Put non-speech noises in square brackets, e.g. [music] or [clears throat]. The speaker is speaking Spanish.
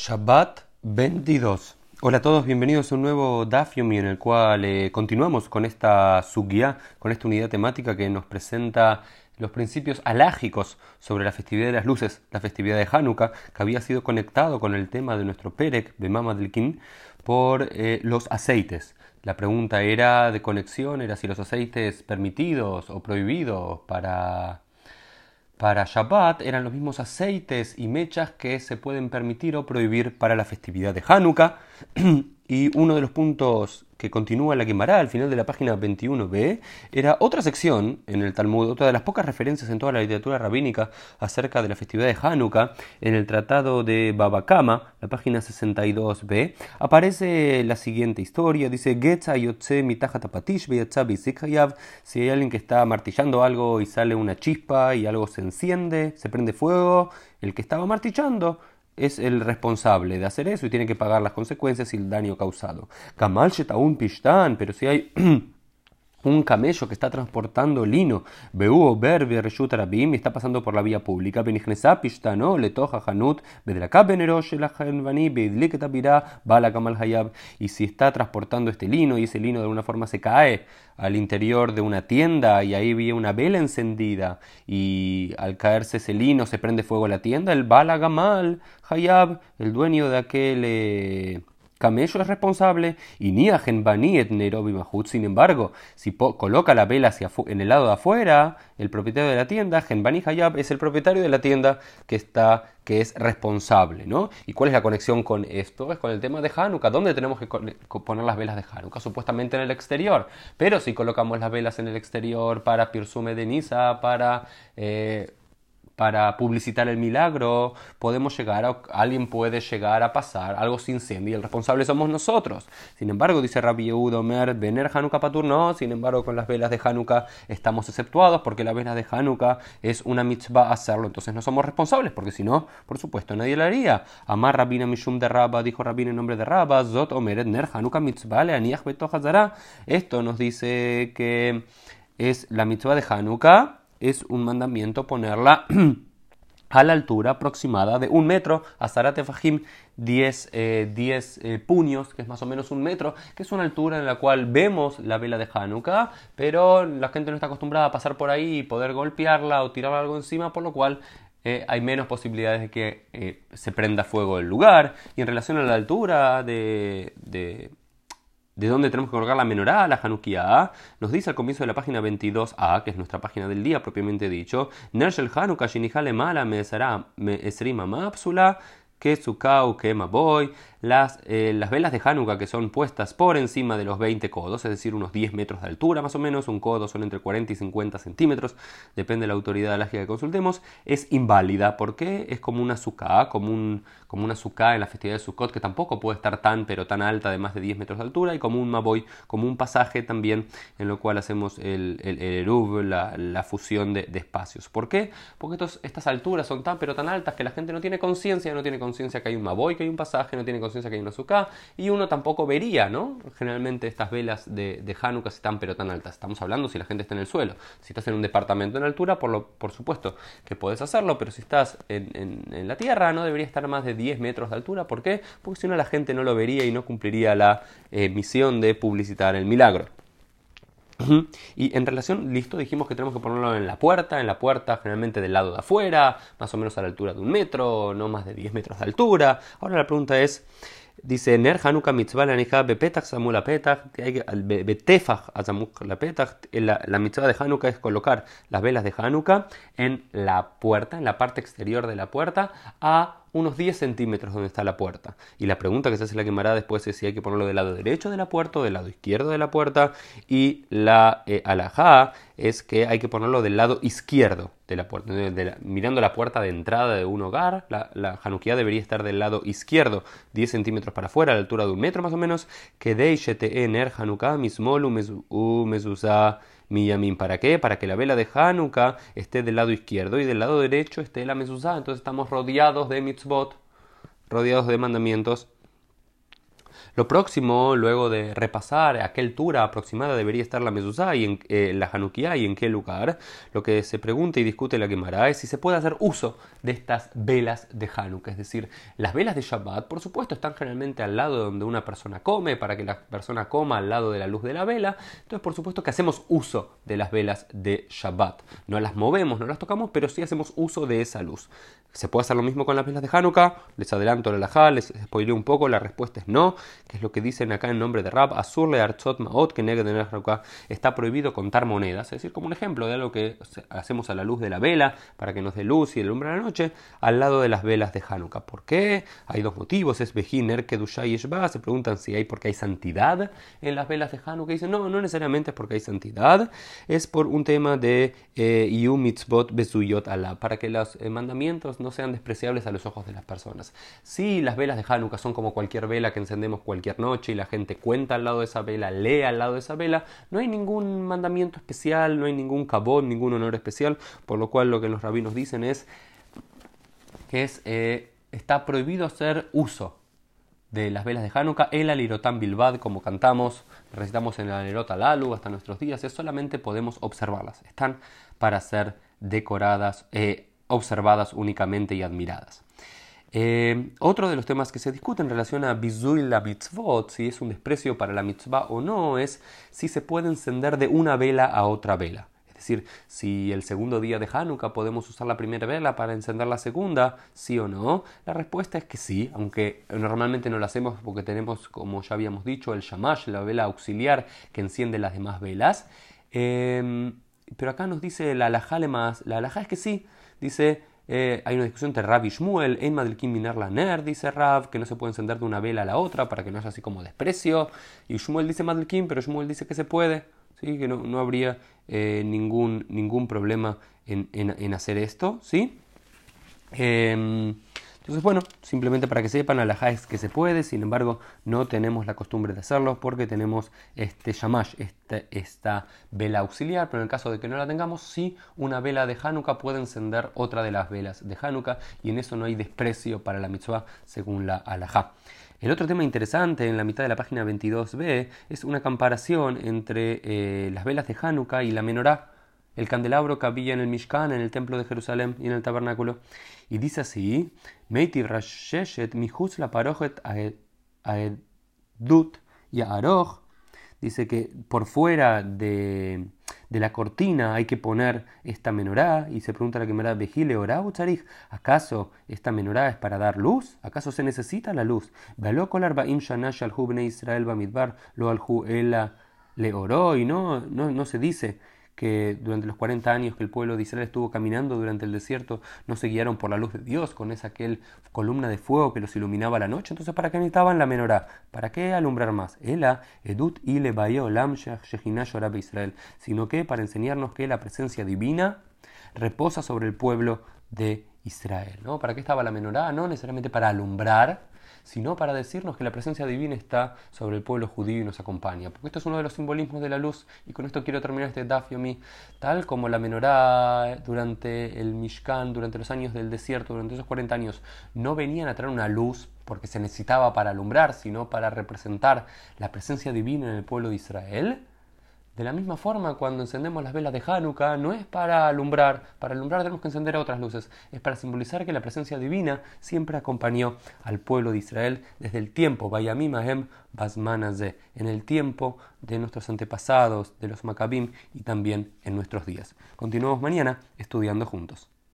Shabbat 22. Hola a todos, bienvenidos a un nuevo Daf Yomi en el cual eh, continuamos con esta sugya, con esta unidad temática que nos presenta los principios alágicos sobre la festividad de las luces, la festividad de Hanukkah, que había sido conectado con el tema de nuestro Perek, de Mama del Kin, por eh, los aceites. La pregunta era de conexión, era si los aceites permitidos o prohibidos para para Shabbat eran los mismos aceites y mechas que se pueden permitir o prohibir para la festividad de Hanukkah. [clears throat] y uno de los puntos que continúa la Gemara al final de la página 21b, era otra sección en el Talmud, otra de las pocas referencias en toda la literatura rabínica acerca de la festividad de Hanukkah, en el tratado de Babakama, la página 62b, aparece la siguiente historia, dice, si hay alguien que está martillando algo y sale una chispa y algo se enciende, se prende fuego, el que estaba martillando es el responsable de hacer eso y tiene que pagar las consecuencias y el daño causado. Kamal Pishtan, pero si hay [clears throat] un camello que está transportando lino, está pasando por la vía pública, Pishtano, le toja Hanut, Bedraka Benerosh, la Bala Kamal Hayab, y si está transportando este lino y ese lino de alguna forma se cae al interior de una tienda y ahí vi una vela encendida y al caerse ese lino se prende fuego la tienda, el Bala Gamal Hayab, el dueño de aquel... Eh, camello es responsable y Niagen Baniet Nerobi Mahut. Sin embargo, si coloca la vela en el lado de afuera, el propietario de la tienda, Genbani Hayab, es el propietario de la tienda que está que es responsable, ¿no? ¿Y cuál es la conexión con esto? Es con el tema de Hanukkah. ¿Dónde tenemos que poner las velas de Hanukkah? Supuestamente en el exterior. Pero si colocamos las velas en el exterior para Pirsume de Nisa, para eh, para publicitar el milagro, podemos llegar a, alguien puede llegar a pasar, algo incendia y el responsable somos nosotros. Sin embargo, dice Rabbi Yehuda Omer, Vener Hanukkah Patur, no, sin embargo, con las velas de Hanukkah estamos exceptuados porque la vela de Hanukkah es una mitzvah hacerlo, entonces no somos responsables, porque si no, por supuesto, nadie lo haría. Amar Rabina Mishum de Rabba, dijo Rabina en nombre de Rabba, Zot Omer Ner Hanukkah mitzvah leaniach betohazara. Esto nos dice que es la mitzvah de Hanukkah es un mandamiento ponerla [clears throat] a la altura aproximada de un metro, a Zarate Fajim 10, eh, puños, que es más o menos un metro, que es una altura en la cual vemos la vela de Hanukkah, pero la gente no está acostumbrada a pasar por ahí y poder golpearla o tirar algo encima, por lo cual eh, hay menos posibilidades de que eh, se prenda fuego el lugar. Y en relación a la altura de dónde tenemos que colocar la menorá, la Hanukkah, nos dice al comienzo de la página 22a, que es nuestra página del día propiamente dicho, Nershel Hanukkah Shinihale Mala Me Esrima Mapsula, que Sukau, que Maboy, las, eh, las velas de Hanukkah que son puestas por encima de los 20 codos, es decir, unos 10 metros de altura más o menos, un codo son entre 40 y 50 centímetros, depende de la autoridad alágica que consultemos, es inválida porque es como una suká, como, un, como una suká en la festividad de Sukkot que tampoco puede estar tan pero tan alta de más de 10 metros de altura y como un maboy, como un pasaje también en lo cual hacemos el, el, eruv, la, fusión de, espacios. ¿Por qué? Porque estos, estas alturas son tan pero tan altas que la gente no tiene conciencia, no tiene conciencia que hay un maboy, que hay un pasaje, no tiene que hay azúcar y uno tampoco vería, ¿no? Generalmente estas velas de, de Hanukkah están pero tan altas. Estamos hablando si la gente está en el suelo. Si estás en un departamento en altura, por, lo, por supuesto que puedes hacerlo, pero si estás en, en, la tierra no debería estar más de 10 metros de altura. ¿Por qué? Porque si no la gente no lo vería y no cumpliría la eh, misión de publicitar el milagro. Y en relación, listo, dijimos que tenemos que ponerlo en la puerta, en la puerta generalmente del lado de afuera, más o menos a la altura de un metro, no más de 10 metros de altura. Ahora la pregunta es, Dice, Ner Hanukkah mitzvah la bepetach samula petach, betefach la petach. La, la mitzvah de Hanukkah es colocar las velas de Hanukkah en la puerta, en la parte exterior de la puerta, a unos 10 centímetros donde está la puerta. Y la pregunta que se hace la quemará después es si hay que ponerlo del lado derecho de la puerta o del lado izquierdo de la puerta. Y la eh, alajá es que hay que ponerlo del lado izquierdo de la puerta. mirando la puerta de entrada de un hogar, la, la debería estar del lado izquierdo, 10 centímetros para afuera, a la altura de un metro más o menos. Miyamin. ¿Para qué? Para que la vela de Hanukkah esté del lado izquierdo y del lado derecho esté la mezuzá. Entonces estamos rodeados de mitzvot, rodeados de mandamientos. Lo próximo, luego de repasar a qué altura aproximada debería estar la mezuzá y en eh, la Hanukkah y en qué lugar, lo que se pregunta y discute la Gemara es si se puede hacer uso de estas velas de Hanukkah. Es decir, las velas de Shabbat, por supuesto, están generalmente al lado donde una persona come, para que la persona coma al lado de la luz de la vela. Entonces, por supuesto que hacemos uso de las velas de Shabbat. No las movemos, no las tocamos, pero sí hacemos uso de esa luz. ¿Se puede hacer lo mismo con las velas de Hanukkah? Les adelanto la laja, les spoilé un poco, la respuesta es no, que es lo que dicen acá en nombre de Rab, Azurle Archot Maot, que de está prohibido contar monedas, es decir, como un ejemplo de algo que hacemos a la luz de la vela para que nos dé luz y alumbra la noche, al lado de las velas de Hanukkah. ¿Por qué? Hay dos motivos, es Behiner, Kedusha y Eshba, se preguntan si hay porque hay santidad en las velas de Hanukkah, dicen no, no necesariamente es porque hay santidad, es por un tema de eh, Yu Mitzvot Besuyot Allah, para que los eh, mandamientos no sean despreciables a los ojos de las personas. Si las velas de Hanukkah son como cualquier vela que encendemos cualquier noche y la gente cuenta al lado de esa vela, lee al lado de esa vela, no hay ningún mandamiento especial, no hay ningún cabón, ningún honor especial, por lo cual lo que los rabinos dicen es que es, eh, está prohibido hacer uso de las velas de Hanukkah, el alirotam bilbad, como cantamos, recitamos en el alirot alalu hasta nuestros días, es solamente podemos observarlas, están para ser decoradas, eh, observadas únicamente y admiradas. Eh, otro de los temas que se discute en relación a Bizui la mitzvot, si es un desprecio para la mitzvah o no, es si se puede encender de una vela a otra vela. Es decir, si el segundo día de Hanukkah podemos usar la primera vela para encender la segunda, sí o no. La respuesta es que sí, aunque normalmente no lo hacemos porque tenemos, como ya habíamos dicho, el shamash, la vela auxiliar que enciende las demás velas. Eh, pero acá nos dice la alajá más, la alajá es que sí, dice, eh, hay una discusión entre Rav y Shmuel, en Madrikim Minar la Ner, dice Rav, que no se puede encender de una vela a la otra para que no haya así como desprecio, y Shmuel dice Madrikim, pero Shmuel dice que se puede, ¿sí? que no, no habría eh, ningún, ningún problema en, en, hacer esto, ¿sí? Eh, entonces, bueno, simplemente para que sepan, alajá es que se puede, sin embargo, no tenemos la costumbre de hacerlo porque tenemos este shamash, este, esta vela auxiliar, pero en el caso de que no la tengamos, sí, una vela de Hanukkah puede encender otra de las velas de Hanukkah y en eso no hay desprecio para la mitzvah según la alajá. El otro tema interesante en la mitad de la página 22b es una comparación entre eh, las velas de Hanukkah y la menorá el candelabro que había en el Mishkan, en el templo de Jerusalén y en el tabernáculo. Y dice así, Meiti Rasheshet Mihus la Parojet Aedut y Aroj. Dice que por fuera de, de, la cortina hay que poner esta menorá y se pregunta la que me Bejile ¿acaso esta menorá es para dar luz? ¿Acaso se necesita la luz? Israel Bamidbar lo alhu le oró y no, no, no se dice que durante los 40 años que el pueblo de Israel estuvo caminando durante el desierto no se guiaron por la luz de Dios con esa columna de fuego que los iluminaba la noche. Entonces, ¿para qué necesitaban la menorá? ¿Para qué alumbrar más? Ela, edut ile lam Israel, sino que para enseñarnos que la presencia divina reposa sobre el pueblo de Israel. ¿no? ¿Para qué estaba la menorá? No necesariamente para alumbrar, sino para decirnos que la presencia divina está sobre el pueblo judío y nos acompaña. Porque esto es uno de los simbolismos de la luz, y con esto quiero terminar este Daf tal como la menorá durante el Mishkan, durante los años del desierto, durante esos 40 años, no venían a traer una luz porque se necesitaba para alumbrar, sino para representar la presencia divina en el pueblo de Israel. De la misma forma, cuando encendemos las velas de Hanukkah, no es para alumbrar, para alumbrar tenemos que encender otras luces, es para simbolizar que la presencia divina siempre acompañó al pueblo de Israel desde el tiempo, Bayamimahem Basmanaze, en el tiempo de nuestros antepasados, de los Maccabim y también en nuestros días. Continuamos mañana estudiando juntos.